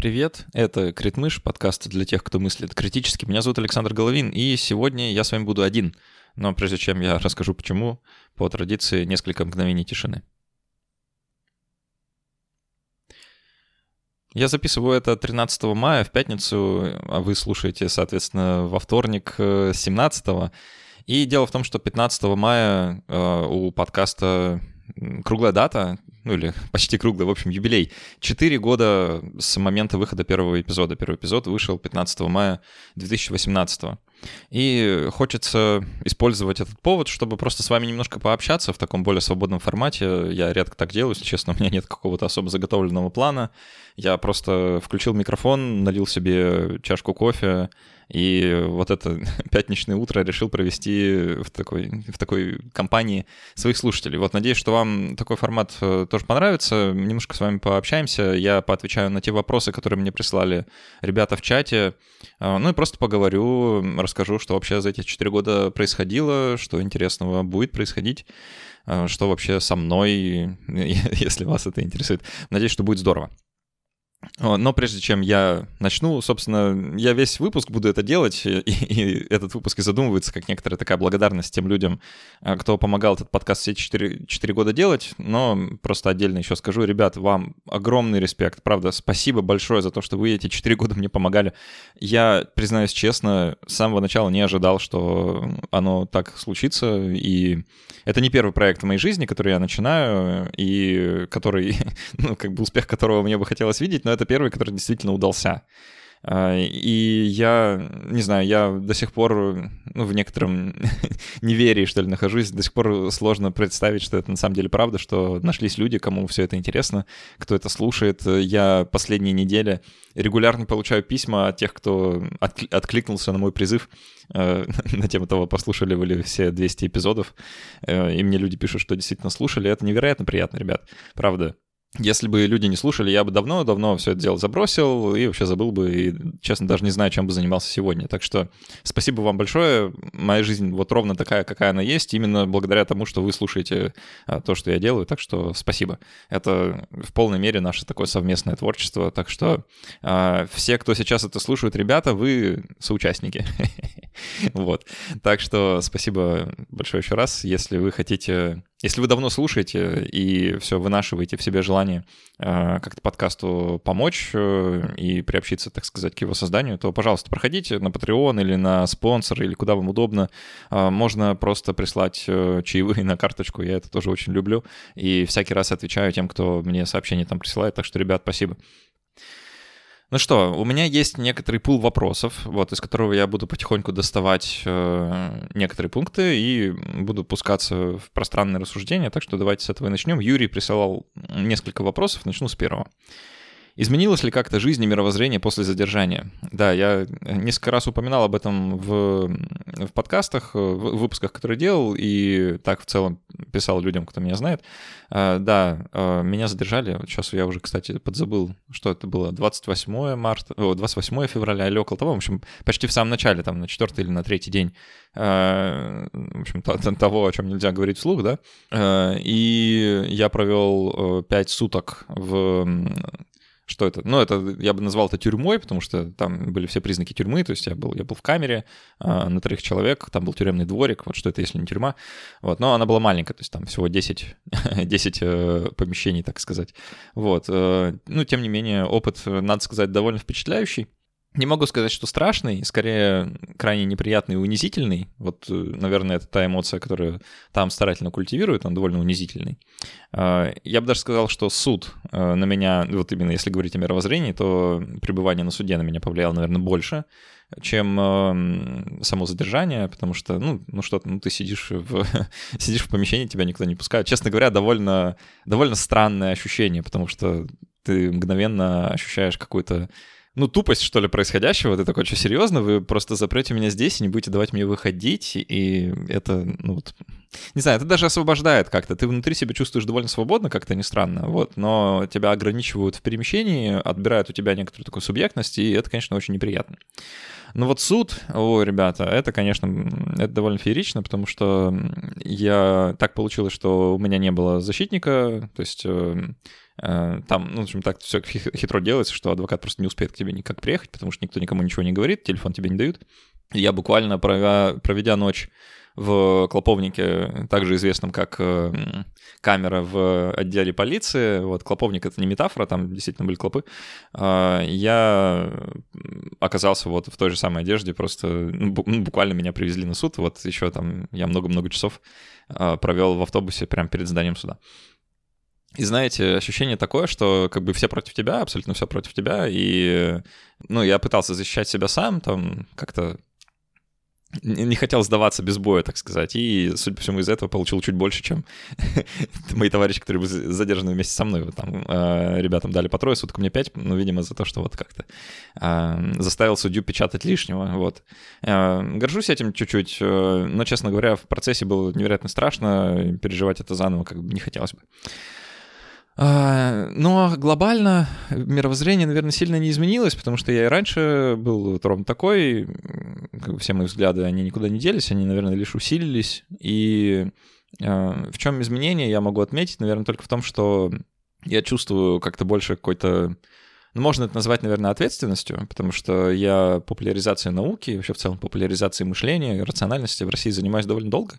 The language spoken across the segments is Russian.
Привет, это Критмыш, подкаст для тех, кто мыслит критически. Меня зовут Александр Головин, и сегодня я с вами буду один. Но прежде чем я расскажу почему, по традиции несколько мгновений тишины. Я записываю это 13 мая в пятницу, а вы слушаете, соответственно, во вторник 17 э, И дело в том, что 15 мая э, у подкаста круглая дата, ну или почти круглый, в общем, юбилей. Четыре года с момента выхода первого эпизода. Первый эпизод вышел 15 мая 2018. И хочется использовать этот повод, чтобы просто с вами немножко пообщаться в таком более свободном формате. Я редко так делаю, если честно, у меня нет какого-то особо заготовленного плана. Я просто включил микрофон, налил себе чашку кофе, и вот это пятничное утро решил провести в такой, в такой компании своих слушателей. Вот надеюсь, что вам такой формат э, тоже понравится. Немножко с вами пообщаемся. Я поотвечаю на те вопросы, которые мне прислали ребята в чате. Э, ну и просто поговорю, расскажу, что вообще за эти четыре года происходило, что интересного будет происходить э, что вообще со мной, если вас это интересует. Надеюсь, что будет здорово. Но прежде чем я начну, собственно, я весь выпуск буду это делать, и, и этот выпуск и задумывается как некоторая такая благодарность тем людям, а, кто помогал этот подкаст все 4, 4 года делать, но просто отдельно еще скажу, ребят, вам огромный респект, правда, спасибо большое за то, что вы эти 4 года мне помогали. Я, признаюсь честно, с самого начала не ожидал, что оно так случится, и это не первый проект в моей жизни, который я начинаю, и который, ну, как бы успех которого мне бы хотелось видеть, но это первый, который действительно удался. А, и я, не знаю, я до сих пор ну, в некотором неверии, что ли, нахожусь. До сих пор сложно представить, что это на самом деле правда, что нашлись люди, кому все это интересно, кто это слушает. Я последние недели регулярно получаю письма от тех, кто откликнулся на мой призыв э, на тему того, послушали вы ли все 200 эпизодов. Э, и мне люди пишут, что действительно слушали. Это невероятно приятно, ребят. Правда. Если бы люди не слушали, я бы давно-давно все это дело забросил и вообще забыл бы, и, честно, даже не знаю, чем бы занимался сегодня. Так что спасибо вам большое. Моя жизнь вот ровно такая, какая она есть, именно благодаря тому, что вы слушаете а, то, что я делаю. Так что спасибо. Это в полной мере наше такое совместное творчество. Так что а, все, кто сейчас это слушают, ребята, вы соучастники. Вот. Так что спасибо большое еще раз. Если вы хотите если вы давно слушаете и все вынашиваете в себе желание э, как-то подкасту помочь э, и приобщиться, так сказать, к его созданию, то, пожалуйста, проходите на Patreon или на спонсор, или куда вам удобно. Э, можно просто прислать э, чаевые на карточку, я это тоже очень люблю. И всякий раз отвечаю тем, кто мне сообщения там присылает. Так что, ребят, спасибо. Ну что, у меня есть некоторый пул вопросов, вот, из которого я буду потихоньку доставать э, некоторые пункты и буду пускаться в пространное рассуждение, так что давайте с этого и начнем. Юрий присылал несколько вопросов, начну с первого. Изменилась ли как-то жизнь и мировоззрение после задержания? Да, я несколько раз упоминал об этом в, в подкастах, в выпусках, которые делал, и так в целом писал людям, кто меня знает. А, да, а, меня задержали, сейчас я уже, кстати, подзабыл, что это было, 28 марта, о, 28 февраля или около того, в общем, почти в самом начале, там, на четвертый или на третий день, а, в общем, того, о чем нельзя говорить вслух, да, и я провел 5 суток в что это? Ну, это я бы назвал это тюрьмой, потому что там были все признаки тюрьмы, то есть я был, я был в камере э, на троих человек, там был тюремный дворик, вот что это, если не тюрьма. Вот, но она была маленькая, то есть там всего 10, 10 э, помещений, так сказать. Вот, э, ну, тем не менее, опыт, надо сказать, довольно впечатляющий. Не могу сказать, что страшный, скорее крайне неприятный и унизительный. Вот, э, наверное, это та эмоция, которую там старательно культивируют, он довольно унизительный. А, я бы даже сказал, что суд э, на меня, вот именно если говорить о мировоззрении, то пребывание на суде на меня повлияло, наверное, больше, чем э, само задержание, потому что, ну, ну что ну ты сидишь в, сидишь в помещении, тебя никто не пускает. Честно говоря, довольно, довольно странное ощущение, потому что ты мгновенно ощущаешь какую-то ну, тупость, что ли, происходящего. Ты такой, что, серьезно? Вы просто запрете меня здесь и не будете давать мне выходить, и это, ну, вот... Не знаю, это даже освобождает как-то. Ты внутри себя чувствуешь довольно свободно, как-то не странно, вот, но тебя ограничивают в перемещении, отбирают у тебя некоторую такую субъектность, и это, конечно, очень неприятно. Ну вот суд, о, ребята, это, конечно, это довольно феерично, потому что я так получилось, что у меня не было защитника, то есть э, там, ну, в общем, так все хитро делается, что адвокат просто не успеет к тебе никак приехать, потому что никто никому ничего не говорит, телефон тебе не дают. Я буквально, проведя ночь в Клоповнике, также известном как э, камера в отделе полиции. Вот Клоповник — это не метафора, там действительно были клопы. А, я оказался вот в той же самой одежде, просто ну, ну, буквально меня привезли на суд. Вот еще там я много-много часов провел в автобусе прямо перед зданием суда. И знаете, ощущение такое, что как бы все против тебя, абсолютно все против тебя, и, ну, я пытался защищать себя сам, там, как-то не хотел сдаваться без боя, так сказать, и, судя по всему, из этого получил чуть больше, чем мои товарищи, которые были задержаны вместе со мной. Там э, ребятам дали по трое суток, мне пять, ну, видимо, за то, что вот как-то э, заставил судью печатать лишнего, вот. Э, горжусь этим чуть-чуть, но, честно говоря, в процессе было невероятно страшно, переживать это заново как бы не хотелось бы. А, но глобально мировоззрение, наверное, сильно не изменилось, потому что я и раньше был вот ровно такой, все мои взгляды, они никуда не делись, они, наверное, лишь усилились. И а, в чем изменение я могу отметить, наверное, только в том, что я чувствую как-то больше какой-то ну, можно это назвать, наверное, ответственностью, потому что я популяризацией науки, вообще в целом популяризацией мышления, рациональности в России занимаюсь довольно долго.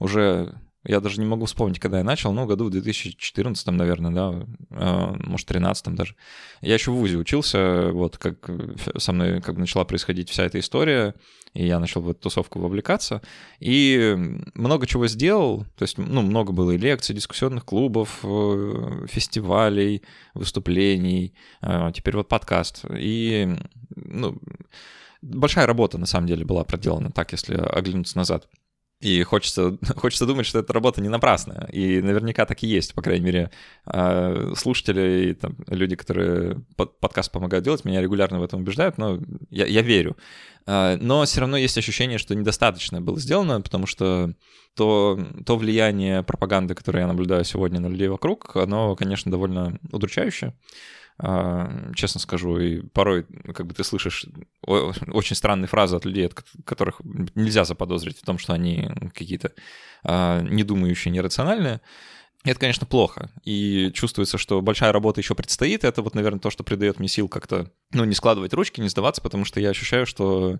Уже я даже не могу вспомнить, когда я начал, ну, году в 2014, наверное, да, а, может, 13 даже. Я еще в ВУЗе учился, вот как со мной как бы начала происходить вся эта история, и я начал в эту тусовку вовлекаться, и много чего сделал, то есть, ну, много было и лекций, дискуссионных клубов, э, фестивалей, выступлений, а, теперь вот подкаст, и, ну, большая работа, на самом деле, была проделана, так, если оглянуться назад. И хочется, хочется думать, что эта работа не напрасная. И наверняка так и есть, по крайней мере, а, слушатели и там, люди, которые подкаст помогают делать, меня регулярно в этом убеждают, но я, я верю. А, но все равно есть ощущение, что недостаточно было сделано, потому что то, то влияние пропаганды, которое я наблюдаю сегодня на людей вокруг, оно, конечно, довольно удручающее. А, честно скажу, и порой как бы ты слышишь очень странные фразы от людей, от которых нельзя заподозрить в том, что они какие-то а, недумающие, нерациональные. Это, конечно, плохо. И чувствуется, что большая работа еще предстоит. Это вот, наверное, то, что придает мне сил как-то, ну, не складывать ручки, не сдаваться, потому что я ощущаю, что,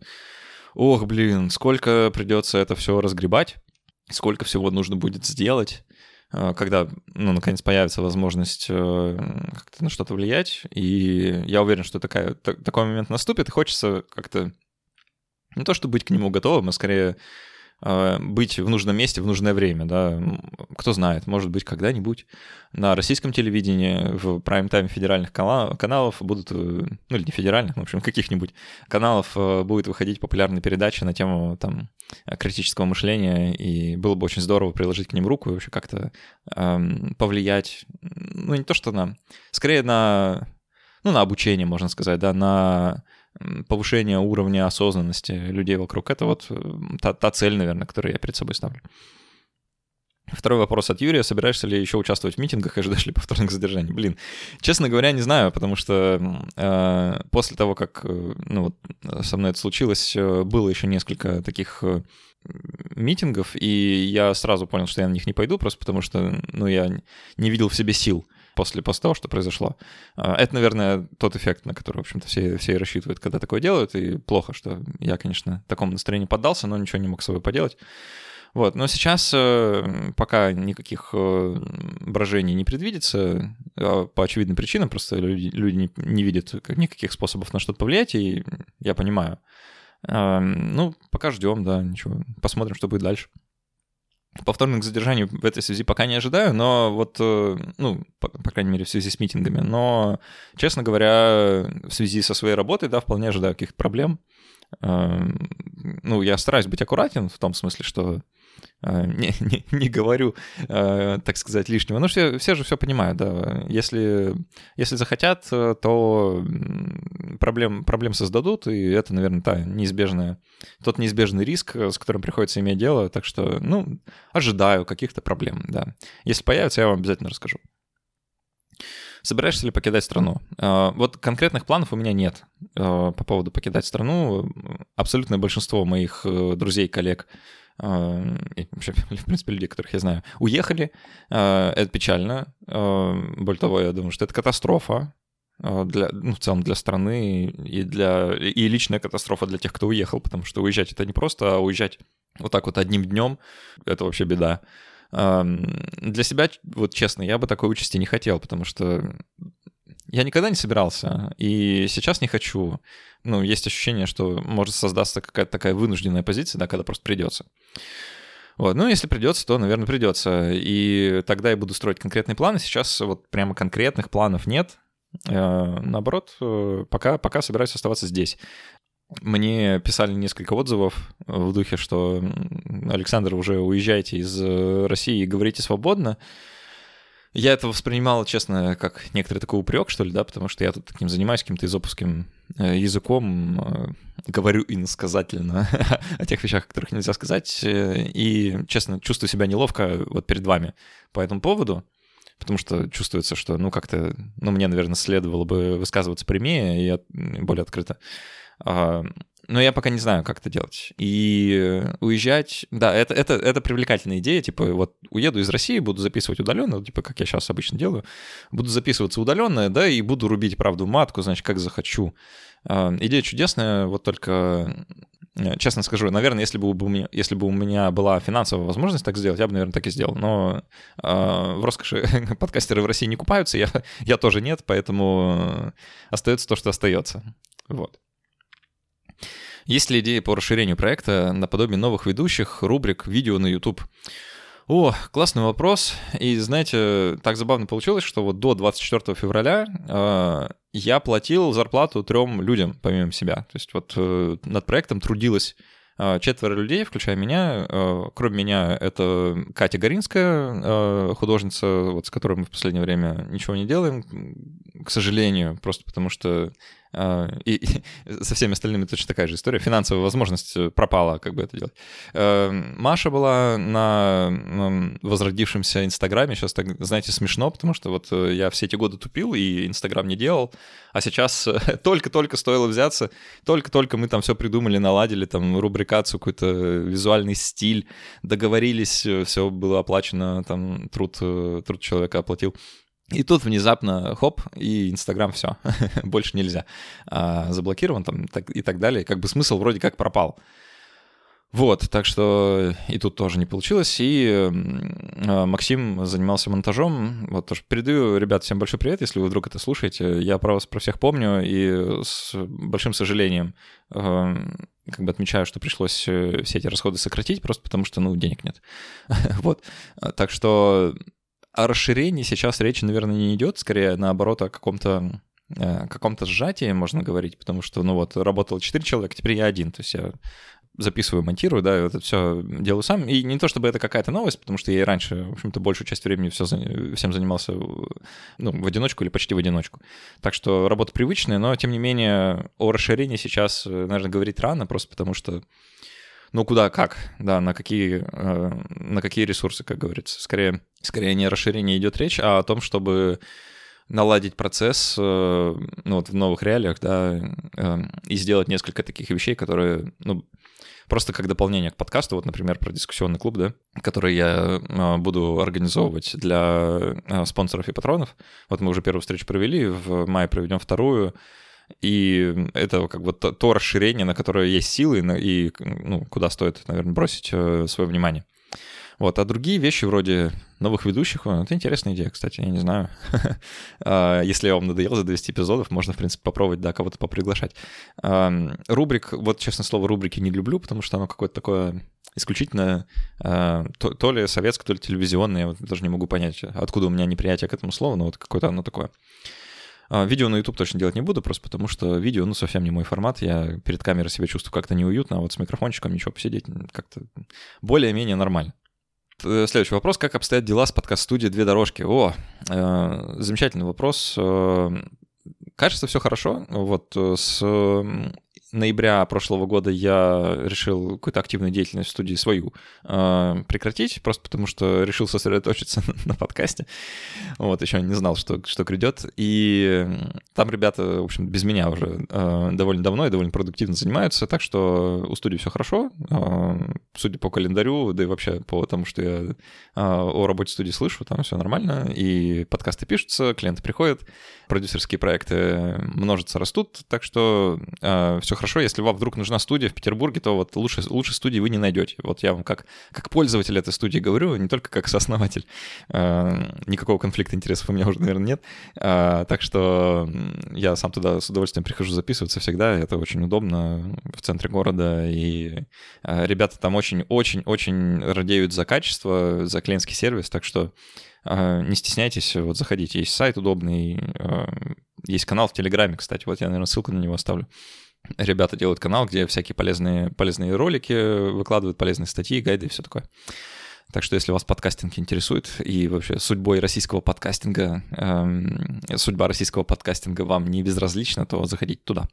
ох, блин, сколько придется это все разгребать, сколько всего нужно будет сделать. Э, когда, ну, наконец появится возможность э, как-то на что-то влиять, и я уверен, что такая, такой момент наступит, и хочется как-то не то, чтобы быть к нему готовым, а скорее быть в нужном месте в нужное время, да, кто знает, может быть, когда-нибудь на российском телевидении в прайм-тайме федеральных каналов будут, э, ну или не федеральных, в общем, каких-нибудь каналов э, будет выходить популярные передачи на тему там критического мышления, и было бы очень здорово приложить к ним руку и вообще как-то эм, повлиять, ну не то что на, скорее на, ну на обучение, можно сказать, да, на повышение уровня осознанности людей вокруг. Это вот та, та цель, наверное, которую я перед собой ставлю. Второй вопрос от Юрия. Собираешься ли еще участвовать в митингах и ждешь ли повторных задержаний? Блин, честно говоря, не знаю, потому что э, после того, как э, ну, вот, со мной это случилось, э, было еще несколько таких э, митингов, и я сразу понял, что я на них не пойду, просто потому что ну, я не видел в себе сил после, после того, что произошло. А, это, наверное, тот эффект, на который, в общем-то, все, все рассчитывают, когда такое делают, и плохо, что я, конечно, такому настроению поддался, но ничего не мог с собой поделать. Вот, но сейчас э, пока никаких э, брожений не предвидится, а по очевидным причинам, просто люди, люди не, не видят никаких способов на что-то повлиять, и я понимаю. Ну, пока ждем, да, ничего, посмотрим, что будет дальше. Повторных задержаний в этой связи пока не ожидаю, но вот, э, ну, по, по крайней мере, в связи с митингами. Но, честно говоря, в связи со своей работой, да, вполне ожидаю каких-то проблем. Эм, ну, я стараюсь быть аккуратен в том смысле, что не, не, не говорю, э, так сказать, лишнего. Ну, все, все же все понимают, да. Если, если захотят, э, то проблем, проблем создадут, и это, наверное, та неизбежная, тот неизбежный риск, с которым приходится иметь дело. Так что, ну, ожидаю каких-то проблем, да. Если появится, я вам обязательно расскажу. Собираешься ли покидать страну? Э, вот конкретных планов у меня нет по поводу покидать страну. Абсолютное большинство моих друзей, коллег, и вообще, в принципе, людей, которых я знаю, уехали. Это печально. Более того, я думаю, что это катастрофа для, ну, в целом для страны и, для, и личная катастрофа для тех, кто уехал, потому что уезжать это не просто, а уезжать вот так вот одним днем — это вообще беда. Для себя, вот честно, я бы такой участи не хотел, потому что я никогда не собирался, и сейчас не хочу. Ну, есть ощущение, что может создаться какая-то такая вынужденная позиция, да, когда просто придется. Вот. Ну, если придется, то, наверное, придется. И тогда я буду строить конкретные планы. Сейчас вот прямо конкретных планов нет. Э, наоборот, э, пока, пока собираюсь оставаться здесь. Мне писали несколько отзывов в духе, что Александр, уже уезжайте из э, России и говорите свободно. Я это воспринимал, честно, как некоторый такой упрек, что ли, да, потому что я тут таким занимаюсь каким-то изопуским э, языком, э, говорю иносказательно о тех вещах, о которых нельзя сказать, и, честно, чувствую себя неловко вот перед вами по этому поводу, потому что чувствуется, что, ну, как-то, ну, мне, наверное, следовало бы высказываться прямее и более открыто. А, но я пока не знаю, как это делать. И уезжать, да, это, это, это привлекательная идея, типа, вот уеду из России, буду записывать удаленно, типа, как я сейчас обычно делаю, буду записываться удаленно, да, и буду рубить правду матку, значит, как захочу. А, идея чудесная, вот только э, честно скажу, наверное, если бы, у меня, если бы у меня была финансовая возможность так сделать, я бы, наверное, так и сделал. Но э, в роскоши подкастеры в России не купаются, я, я тоже нет, поэтому остается то, что остается. Вот. Есть ли идеи по расширению проекта наподобие новых ведущих, рубрик, видео на YouTube? О, классный вопрос. И знаете, так забавно получилось, что вот до 24 февраля э, я платил зарплату трем людям помимо себя. То есть вот э, над проектом трудилось э, четверо людей, включая меня. Э, кроме меня это Катя Горинская, э, художница, вот с которой мы в последнее время ничего не делаем, к сожалению, просто потому что и, и со всеми остальными точно такая же история. Финансовая возможность э, пропала, как бы это делать. Эм, Маша была на возродившемся Инстаграме. Сейчас, так, знаете, смешно, потому что вот э, я все эти годы тупил и Инстаграм не делал. А сейчас э, только-только стоило взяться, только-только мы там все придумали, наладили, там рубрикацию, какой-то визуальный стиль, договорились, все было оплачено, там труд, труд человека оплатил. И тут внезапно, хоп, и Инстаграм все, больше нельзя. А, заблокирован там так, и так далее. Как бы смысл вроде как пропал. Вот, так что и тут тоже не получилось. И э, Максим занимался монтажом. Вот тоже передаю, ребят, всем большой привет, если вы вдруг это слушаете. Я про вас про всех помню и с большим сожалением э, как бы отмечаю, что пришлось э, все эти расходы сократить, просто потому что, ну, денег нет. вот. Так что о расширении сейчас речи, наверное, не идет, скорее наоборот о каком-то э, каком-то сжатии, можно говорить, потому что, ну вот, работало 4 человека, теперь я один, то есть я записываю, монтирую, да, это все делаю сам. И не то чтобы это какая-то новость, потому что я и раньше, в общем-то, большую часть времени все, всем занимался ну, в одиночку или почти в одиночку. Так что работа привычная, но, тем не менее, о расширении сейчас, наверное, говорить рано, просто потому что ну, куда, как, да, на какие, э, на какие ресурсы, как говорится. Скорее, скорее не о расширении идет речь, а о том, чтобы наладить процесс э, ну, вот в новых реалиях, да, э, и сделать несколько таких вещей, которые, ну, просто как дополнение к подкасту, вот, например, про дискуссионный клуб, да, который я буду организовывать для спонсоров и патронов. Вот мы уже первую встречу провели, в мае проведем вторую, и это как бы то, то расширение, на которое есть силы, и ну, куда стоит, наверное, бросить э, свое внимание. Вот, а другие вещи вроде новых ведущих, это интересная идея, кстати, я не знаю. А, если я вам надоел за 200 эпизодов, можно, в принципе, попробовать, да, кого-то поприглашать. Рубрик, вот, честно слово, рубрики не люблю, потому что оно какое-то такое исключительно а, то, ли советское, то ли телевизионное, я даже не могу понять, откуда у меня неприятие к этому слову, но вот какое-то оно такое. А, видео на YouTube точно делать не буду, просто потому что видео, ну, совсем не мой формат. Я перед камерой себя чувствую как-то неуютно, а вот с микрофончиком ничего, посидеть как-то более-менее нормально. Э, следующий вопрос. Как обстоят дела с подкаст-студией «Две дорожки»? О, э, замечательный вопрос. Э, кажется, все хорошо. Вот с ноября прошлого года я решил какую-то активную деятельность в студии свою э, прекратить, просто потому что решил сосредоточиться на подкасте. Вот, еще не знал, что, что грядет. И там ребята, в общем, без меня уже э, довольно давно и довольно продуктивно занимаются, так что у студии все хорошо. Э, судя по календарю, да и вообще по тому, что я э, о работе студии слышу, там все нормально, и подкасты пишутся, клиенты приходят, продюсерские проекты множатся, растут, так что э, все хорошо. Если вам вдруг нужна студия в Петербурге, то вот лучше, лучше студии вы не найдете. Вот я вам как, как пользователь этой студии говорю, не только как сооснователь. Э, никакого конфликта интересов у меня уже, наверное, нет. Э, так что я сам туда с удовольствием прихожу записываться всегда. Это очень удобно в центре города. И э, ребята там очень-очень-очень радеют за качество, за клиентский сервис. Так что не стесняйтесь, вот заходите. Есть сайт удобный, э, есть канал в Телеграме, кстати, вот я, наверное, ссылку на него оставлю. Ребята делают канал, где всякие полезные, полезные ролики выкладывают, полезные статьи, гайды и все такое. Так что если вас подкастинг интересует и вообще судьбой российского подкастинга, эм, судьба российского подкастинга вам не безразлична, то заходите туда.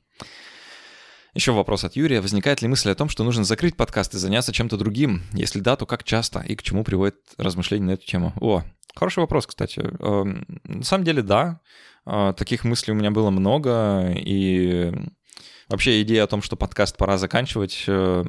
Еще вопрос от Юрия. Возникает ли мысль о том, что нужно закрыть подкаст и заняться чем-то другим? Если да, то как часто и к чему приводит размышления на эту тему? О, хороший вопрос, кстати. Эм, на самом деле, да. Э, таких мыслей у меня было много, и вообще идея о том, что подкаст пора заканчивать, э,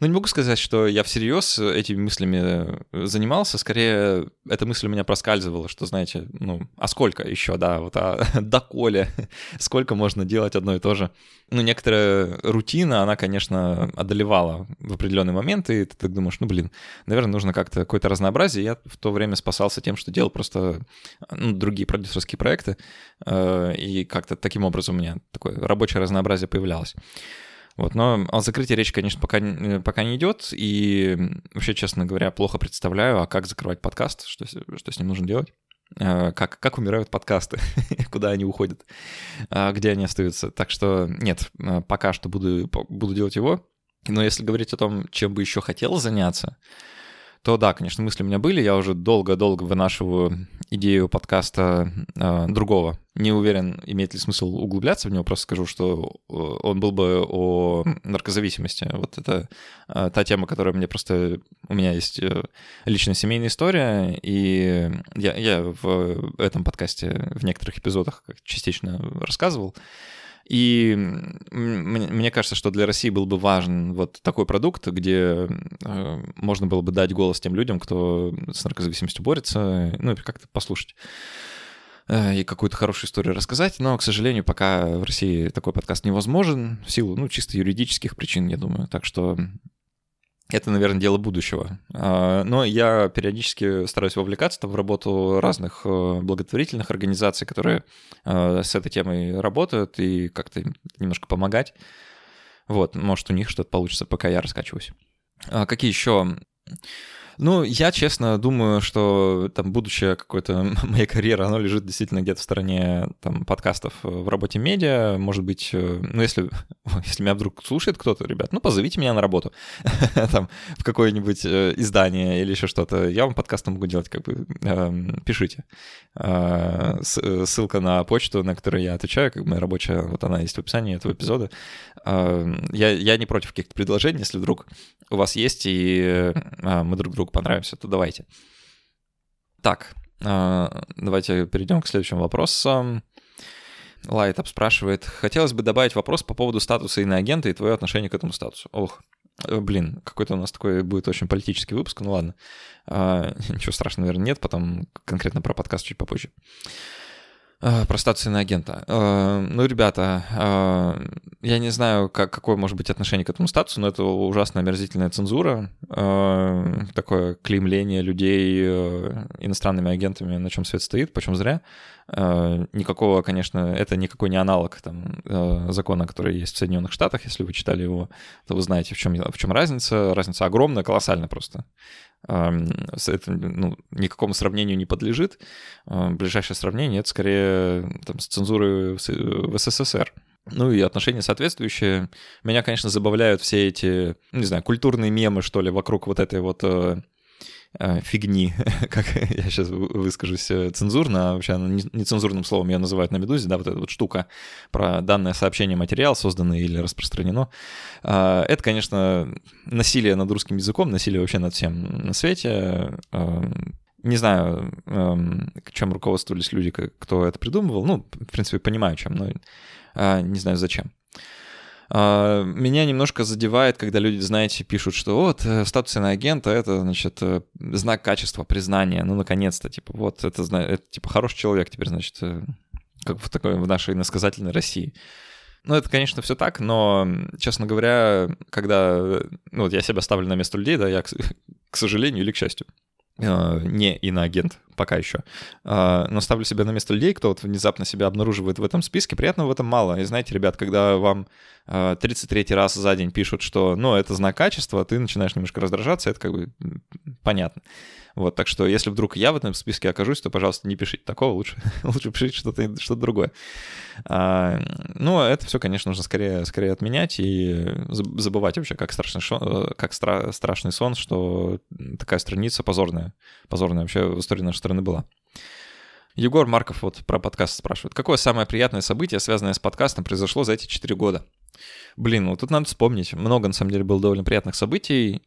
ну, не могу сказать, что я всерьез этими мыслями э, занимался, скорее эта мысль у меня проскальзывала, что, знаете, ну, а сколько еще, да, вот, а доколе, сколько можно делать одно и то же. Ну, некоторая рутина, она, конечно, одолевала в определенный момент, и ты так думаешь, ну, блин, наверное, нужно как-то какое-то разнообразие. Я в то время спасался тем, что делал просто ну, другие продюсерские проекты, э, и как-то таким образом у меня такое рабочее разнообразие появлялось. Вот, но о закрытии речь, конечно, пока, э, пока не идет, и вообще, честно говоря, плохо представляю, а как закрывать подкаст, что, что с ним нужно делать, э, как, как умирают подкасты, куда они уходят, а где они остаются. Так что нет, пока что буду, буду делать его, но если говорить о том, чем бы еще хотел заняться, то да, конечно, мысли у меня были. Я уже долго-долго вынашиваю идею подкаста э, другого. Не уверен, имеет ли смысл углубляться в него, просто скажу, что э, он был бы о наркозависимости. Вот это э, та тема, которая мне просто... У меня есть э, личная семейная история, и я, я в этом подкасте в некоторых эпизодах частично рассказывал. И мне кажется, что для России был бы важен вот такой продукт, где э, можно было бы дать голос тем людям, кто с наркозависимостью борется, ну и как-то послушать э, и какую-то хорошую историю рассказать, но, к сожалению, пока в России такой подкаст невозможен в силу, ну, чисто юридических причин, я думаю. Так что это, наверное, дело будущего. А, но я периодически стараюсь вовлекаться в работу разных э, благотворительных организаций, которые э, с этой темой работают, и как-то немножко помогать. Вот, может, у них что-то получится, пока я раскачиваюсь. А какие еще ну, я честно думаю, что там будущее какой-то моей карьеры, оно лежит действительно где-то в стороне там подкастов в работе медиа. Может быть, э, ну, если, если меня вдруг слушает кто-то, ребят, ну, позовите меня на работу там в какое-нибудь э, издание или еще что-то. Я вам подкасты могу делать, как бы, эм, пишите. Ссылка на почту, на которую я отвечаю, как бы моя рабочая, вот она есть в описании этого эпизода. Я, я не против каких-то предложений, если вдруг у вас есть, и мы друг другу понравимся, то давайте. Так, а, давайте перейдем к следующим вопросам. Лайтап спрашивает, хотелось бы добавить вопрос по поводу статуса иноагента и твое отношение к этому статусу. Ох, э, блин, какой-то у нас такой будет очень политический выпуск, ну ладно. А, ничего страшного, наверное, нет, потом конкретно про подкаст чуть попозже. А, про статус иноагента. А, ну, ребята, а, я не знаю, как, какое может быть отношение к этому статусу, но это ужасно омерзительная цензура, такое клеймление людей иностранными агентами, на чем свет стоит, почем зря. Никакого, конечно, это никакой не аналог там, закона, который есть в Соединенных Штатах. Если вы читали его, то вы знаете, в чем, в чем разница. Разница огромная, колоссальная просто это ну, никакому сравнению не подлежит. Ближайшее сравнение — это скорее там, с цензурой в СССР. Ну и отношения соответствующие. Меня, конечно, забавляют все эти, не знаю, культурные мемы, что ли, вокруг вот этой вот э, фигни, как я сейчас выскажусь э, цензурно, а вообще нецензурным словом ее называют на «Медузе», да, вот эта вот штука про данное сообщение, материал, созданный или распространено. Э, это, конечно, насилие над русским языком, насилие вообще над всем на свете. Э, не знаю, эм, чем руководствовались люди, кто это придумывал. Ну, в принципе, понимаю, чем, но э, не знаю, зачем. А, меня немножко задевает, когда люди, знаете, пишут, что вот э, статусный агент, это, значит, э, знак качества, признания. Ну, наконец-то, типа, вот это, это типа, хороший человек теперь, значит, э, как в такой в нашей иносказательной России. Ну, это, конечно, все так, но, честно говоря, когда ну, вот я себя ставлю на место людей, да, я, к, к сожалению или к счастью, не иноагент, пока еще. А, но ставлю себя на место людей, кто вот внезапно себя обнаруживает в этом списке. Приятного в этом мало. И знаете, ребят, когда вам 33 а, раз за день пишут, что, ну, это знак качества, ты начинаешь немножко раздражаться, это как бы понятно. Вот, так что если вдруг я в этом списке окажусь, то, пожалуйста, не пишите такого, лучше, лучше пишите что-то что другое. А, ну, это все, конечно, нужно скорее, скорее отменять и забывать вообще, как страшный, шо, как стра, страшный сон, что такая страница позорная, позорная вообще в истории нашей страны была. Егор Марков вот про подкаст спрашивает. Какое самое приятное событие, связанное с подкастом, произошло за эти 4 года? Блин, ну тут надо вспомнить. Много, на самом деле, было довольно приятных событий.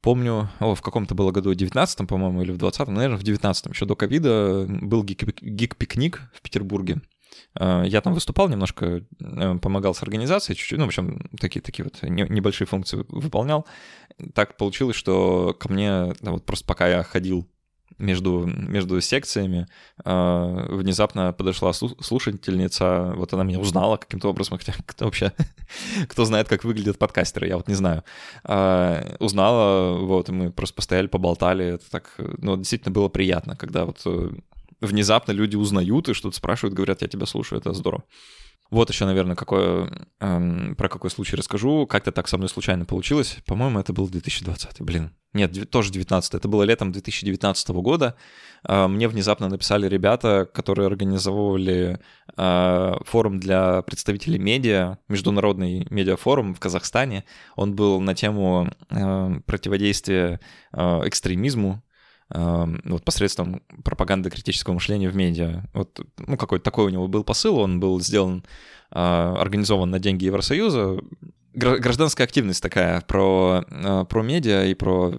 Помню, о, в каком-то было году, в 19-м, по-моему, или в 20-м, наверное, в 19-м, еще до ковида, был гик-пикник в Петербурге. А, я там выступал немножко, э, помогал с организацией чуть-чуть, ну, в общем, такие, такие вот небольшие функции выполнял. Так получилось, что ко мне, вот просто пока я ходил между, между секциями э, внезапно подошла слушательница, вот она меня узнала каким-то образом, хотя кто вообще, кто знает, как выглядят подкастеры, я вот не знаю. Э, узнала, вот, и мы просто постояли, поболтали, это так, ну, действительно было приятно, когда вот э, внезапно люди узнают и что-то спрашивают, говорят, я тебя слушаю, это здорово. Вот еще, наверное, какое, эм, про какой случай расскажу. Как-то так со мной случайно получилось. По-моему, это был 2020. Блин. Нет, тоже 19 Это было летом 2019 года. Э, мне внезапно написали ребята, которые организовывали э, форум для представителей медиа, международный медиафорум в Казахстане. Он был на тему э, противодействия э, экстремизму вот посредством пропаганды критического мышления в медиа. Вот, ну, какой-то такой у него был посыл, он был сделан, а, организован на деньги Евросоюза. Гражданская активность такая про, а, про медиа и про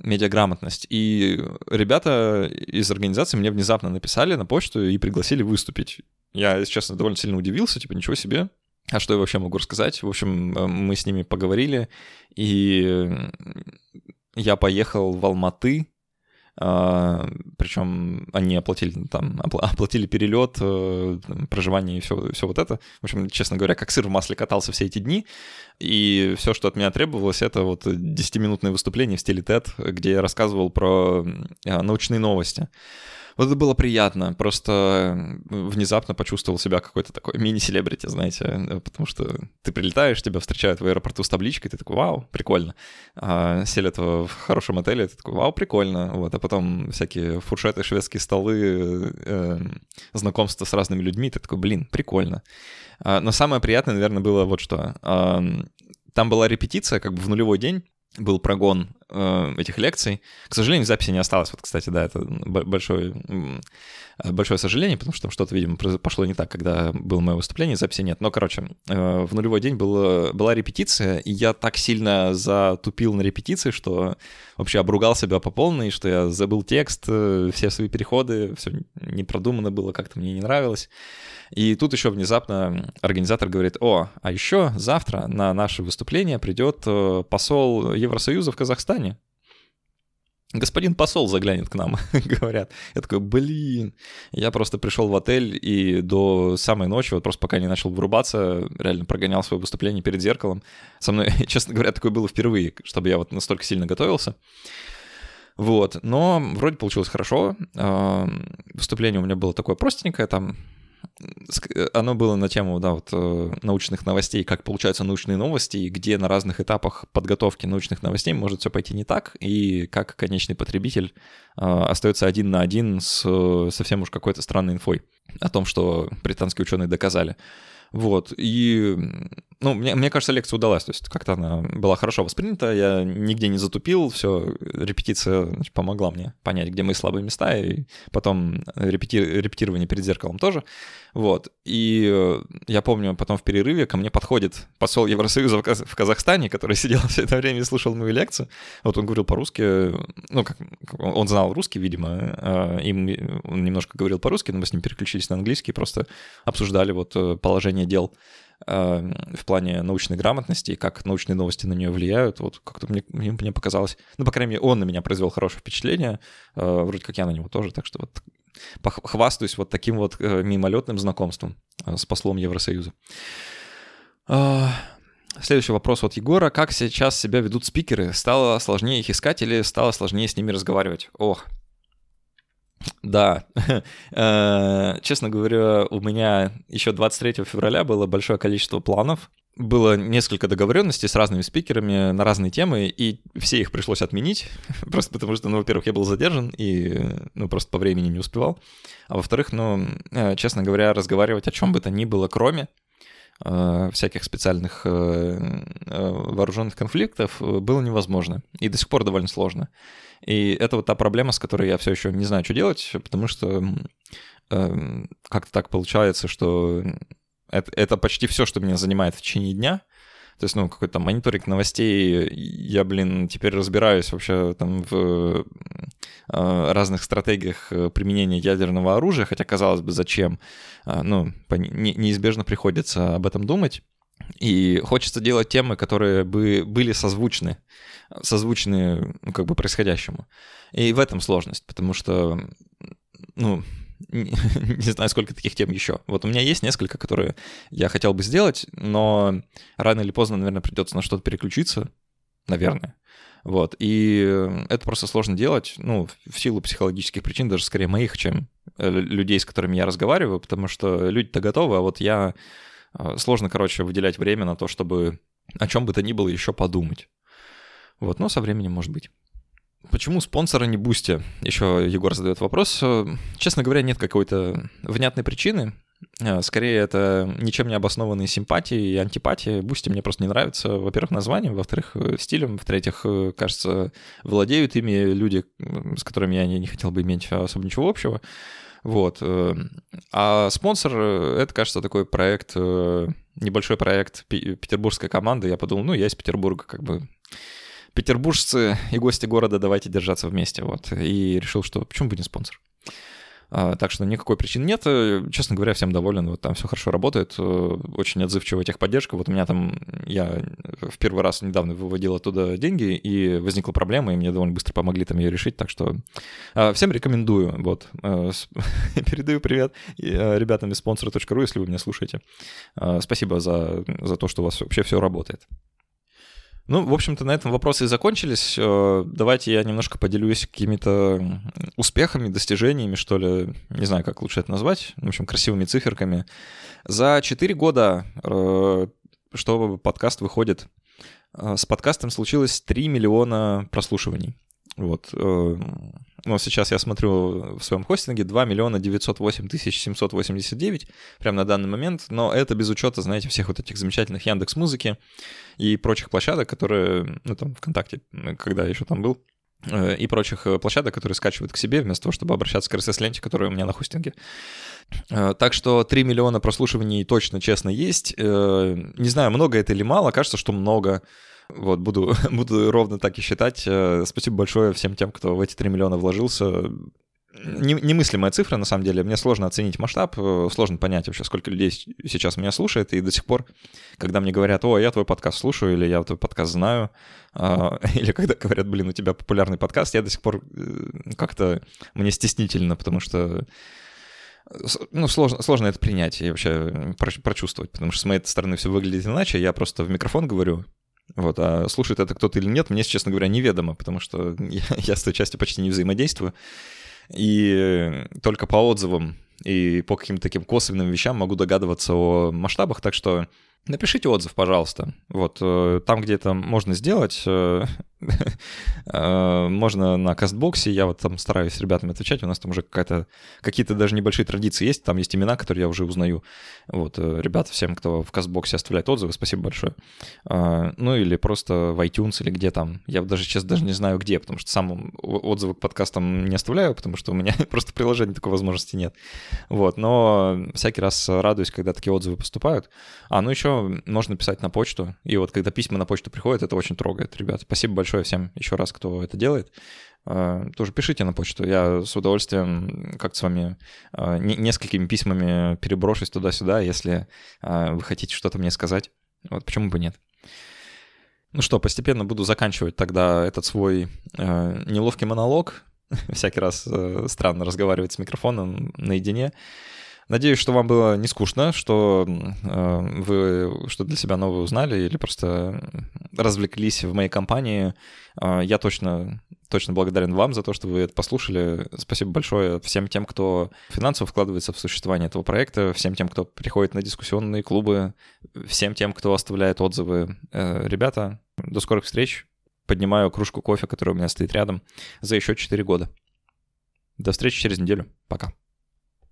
медиаграмотность. И ребята из организации мне внезапно написали на почту и пригласили выступить. Я, если честно, довольно сильно удивился, типа, ничего себе. А что я вообще могу рассказать? В общем, мы с ними поговорили, и я поехал в Алматы, Причем они оплатили там, оплатили перелет, э, проживание и все, все вот это. В общем, честно говоря, как сыр в масле катался все эти дни. И все, что от меня требовалось, это вот 10-минутное выступление в стиле TED, где я рассказывал про а, научные новости. Вот это было приятно, просто внезапно почувствовал себя какой-то такой мини-селебрити, знаете, потому что ты прилетаешь, тебя встречают в аэропорту с табличкой, ты такой, вау, прикольно. А селят в хорошем отеле, ты такой, вау, прикольно. Вот, а потом всякие фуршеты, шведские столы, э, знакомства с разными людьми, ты такой, блин, прикольно. А, но самое приятное, наверное, было вот что. А, там была репетиция как бы в нулевой день, был прогон э, этих лекций. К сожалению, записи не осталось. Вот, кстати, да, это большое, большое сожаление, потому что там что-то, видимо, пошло не так, когда было мое выступление, записи нет. Но, короче, э, в нулевой день было, была репетиция, и я так сильно затупил на репетиции, что вообще обругал себя по полной, что я забыл текст, э, все свои переходы, все не продумано было, как-то мне не нравилось. И тут еще внезапно организатор говорит, о, а еще завтра на наше выступление придет э, посол Евросоюза в Казахстане. Господин посол заглянет к нам, говорят. Я такой, блин. Я просто пришел в отель и до самой ночи, вот просто пока не начал врубаться, реально прогонял свое выступление перед зеркалом. Со мной, честно говоря, такое было впервые, чтобы я вот настолько сильно готовился. Вот, но вроде получилось хорошо. Выступление у меня было такое простенькое, там оно было на тему, да, вот э, научных новостей, как получаются научные новости, где на разных этапах подготовки научных новостей может все пойти не так, и как конечный потребитель э, остается один на один с совсем уж какой-то странной инфой о том, что британские ученые доказали. Вот, и ну, мне, мне кажется, лекция удалась, то есть как-то она была хорошо воспринята, я нигде не затупил, все, репетиция значит, помогла мне понять, где мои слабые места, и потом репети, репетирование перед зеркалом тоже, вот. И э, я помню, потом в перерыве ко мне подходит посол Евросоюза в Казахстане, который сидел все это время и слушал мою лекцию, вот он говорил по-русски, ну, как он знал русский, видимо, э, и он немножко говорил по-русски, но мы с ним переключились на английский, просто обсуждали вот э, положение дел в плане научной грамотности и как научные новости на нее влияют. Вот как-то мне, мне показалось, ну, по крайней мере, он на меня произвел хорошее впечатление, э, вроде как я на него тоже, так что вот хвастаюсь вот таким вот э, мимолетным знакомством э, с послом Евросоюза. Следующий вопрос от Егора. Как сейчас себя ведут спикеры? Стало сложнее их искать или стало сложнее с ними разговаривать? Ох, да, э, честно говоря, у меня еще 23 февраля было большое количество планов. Было несколько договоренностей с разными спикерами на разные темы, и все их пришлось отменить, просто потому что, ну, во-первых, я был задержан и, ну, просто по времени не успевал, а во-вторых, ну, э, честно говоря, разговаривать о чем бы то ни было, кроме всяких специальных вооруженных конфликтов, было невозможно, и до сих пор довольно сложно. И это вот та проблема, с которой я все еще не знаю, что делать, потому что э, как-то так получается, что это, это почти все, что меня занимает в течение дня. То есть, ну, какой-то мониторинг новостей, я, блин, теперь разбираюсь вообще там в э, разных стратегиях э, применения ядерного оружия, хотя, казалось бы, зачем? Э, ну, не, неизбежно приходится об этом думать. И хочется делать темы, которые бы были созвучны созвучны, ну, как бы происходящему. И в этом сложность, потому что, ну, не, знаю, сколько таких тем еще. Вот у меня есть несколько, которые я хотел бы сделать, но рано или поздно, наверное, придется на что-то переключиться, наверное. Вот, и это просто сложно делать, ну, в силу психологических причин, даже скорее моих, чем э, людей, с которыми я разговариваю, потому что люди-то готовы, а вот я... Э, сложно, короче, выделять время на то, чтобы о чем бы то ни было еще подумать. Вот, но со временем может быть. Почему Sponsr, а не Boosty? Еще Егор задает вопрос. Честно говоря, нет какой-то внятной причины. Э, скорее, это ничем не обоснованные симпатии и антипатии. Boosty мне просто не нравится. Во-первых, названием, во-вторых, э, стилем, в-третьих, э, кажется, владеют ими люди, с которыми я не хотел бы иметь особо ничего общего. Вот. А спонсор — это, кажется, такой проект, небольшой проект петербургской команды. Я подумал, ну, я из Петербурга, как бы петербуржцы и гости города, давайте держаться вместе, вот. И решил, что почему бы не спонсор? А, так что никакой причины нет. Честно говоря, всем доволен. Вот там все хорошо работает. Очень отзывчивая техподдержка. Вот у меня там, я в первый раз недавно выводил оттуда деньги, и возникла проблема, и мне довольно быстро помогли там ее решить. Так что а, всем рекомендую. Вот. А, передаю привет ребятам из спонсора.ру, если вы меня слушаете. Спасибо за, за то, что у вас вообще все работает. Ну, в общем-то, на этом вопросы и закончились. Э, давайте я немножко поделюсь какими-то успехами, достижениями, что ли, не знаю, как лучше это назвать, в общем, красивыми циферками. За 4 года, э, что подкаст выходит, э, с подкастом случилось 3 миллиона прослушиваний. Вот. Ну, сейчас я смотрю в своем хостинге 2 миллиона 908 тысяч 789 прямо на данный момент, но это без учета, знаете, всех вот этих замечательных Яндекс Музыки и прочих площадок, которые, ну, там, ВКонтакте, когда я еще там был, э, и прочих э, площадок, которые скачивают к себе, вместо того, чтобы обращаться к RSS-ленте, которая у меня на хостинге. Э, так что 3 миллиона прослушиваний точно, честно, есть. Не знаю, много это или мало, кажется, что много. Вот, буду, буду ровно так и считать. Спасибо большое всем тем, кто в эти 3 миллиона вложился немыслимая цифра, на самом деле. Мне сложно оценить масштаб, э, сложно понять вообще, сколько людей сейчас меня слушает. И до сих пор, когда мне говорят, о, я твой подкаст слушаю, или я твой подкаст знаю, а, или когда говорят, блин, у тебя популярный подкаст, я до сих пор э, как-то мне стеснительно, потому что ну, сложно, сложно это принять и вообще прочувствовать, потому что с моей стороны все выглядит иначе. Я просто в микрофон говорю, вот, а слушает это кто-то или нет, мне, честно говоря, неведомо, потому что я, я с той частью почти не взаимодействую. И только по отзывам и по каким-то таким косвенным вещам могу догадываться о масштабах, так что Напишите отзыв, пожалуйста. Вот э, там, где это можно сделать, э, э, можно на кастбоксе. Я вот там стараюсь с ребятами отвечать. У нас там уже какая-то какие-то даже небольшие традиции есть. Там есть имена, которые я уже узнаю. Вот, ребята, всем, кто в кастбоксе оставляет отзывы, спасибо большое. Ну или просто в iTunes или где там. Я даже сейчас даже не знаю где, потому что сам отзывы к подкастам не оставляю, потому что у меня просто приложения такой возможности нет. Вот, но всякий раз радуюсь, когда такие отзывы поступают. А, ну еще можно писать на почту. И вот когда письма на почту приходят, это очень трогает, ребят. Спасибо большое всем еще раз, кто это делает. А, тоже пишите на почту. Я с удовольствием как-то с вами а, несколькими письмами переброшусь туда-сюда, если а, вы хотите что-то мне сказать. Вот почему бы нет. Ну что, постепенно буду заканчивать тогда этот свой неловкий монолог. Всякий раз э, странно разговаривать с микрофоном наедине. Надеюсь, что вам было не скучно, что э, вы что для себя новое узнали или просто развлеклись в моей компании. Э, я точно, точно благодарен вам за то, что вы это послушали. Спасибо большое всем тем, кто финансово вкладывается в существование этого проекта, всем тем, кто приходит на дискуссионные клубы, всем тем, кто оставляет отзывы. Э, ребята, до скорых встреч. Поднимаю кружку кофе, которая у меня стоит рядом, за еще 4 года. До встречи через неделю. Пока.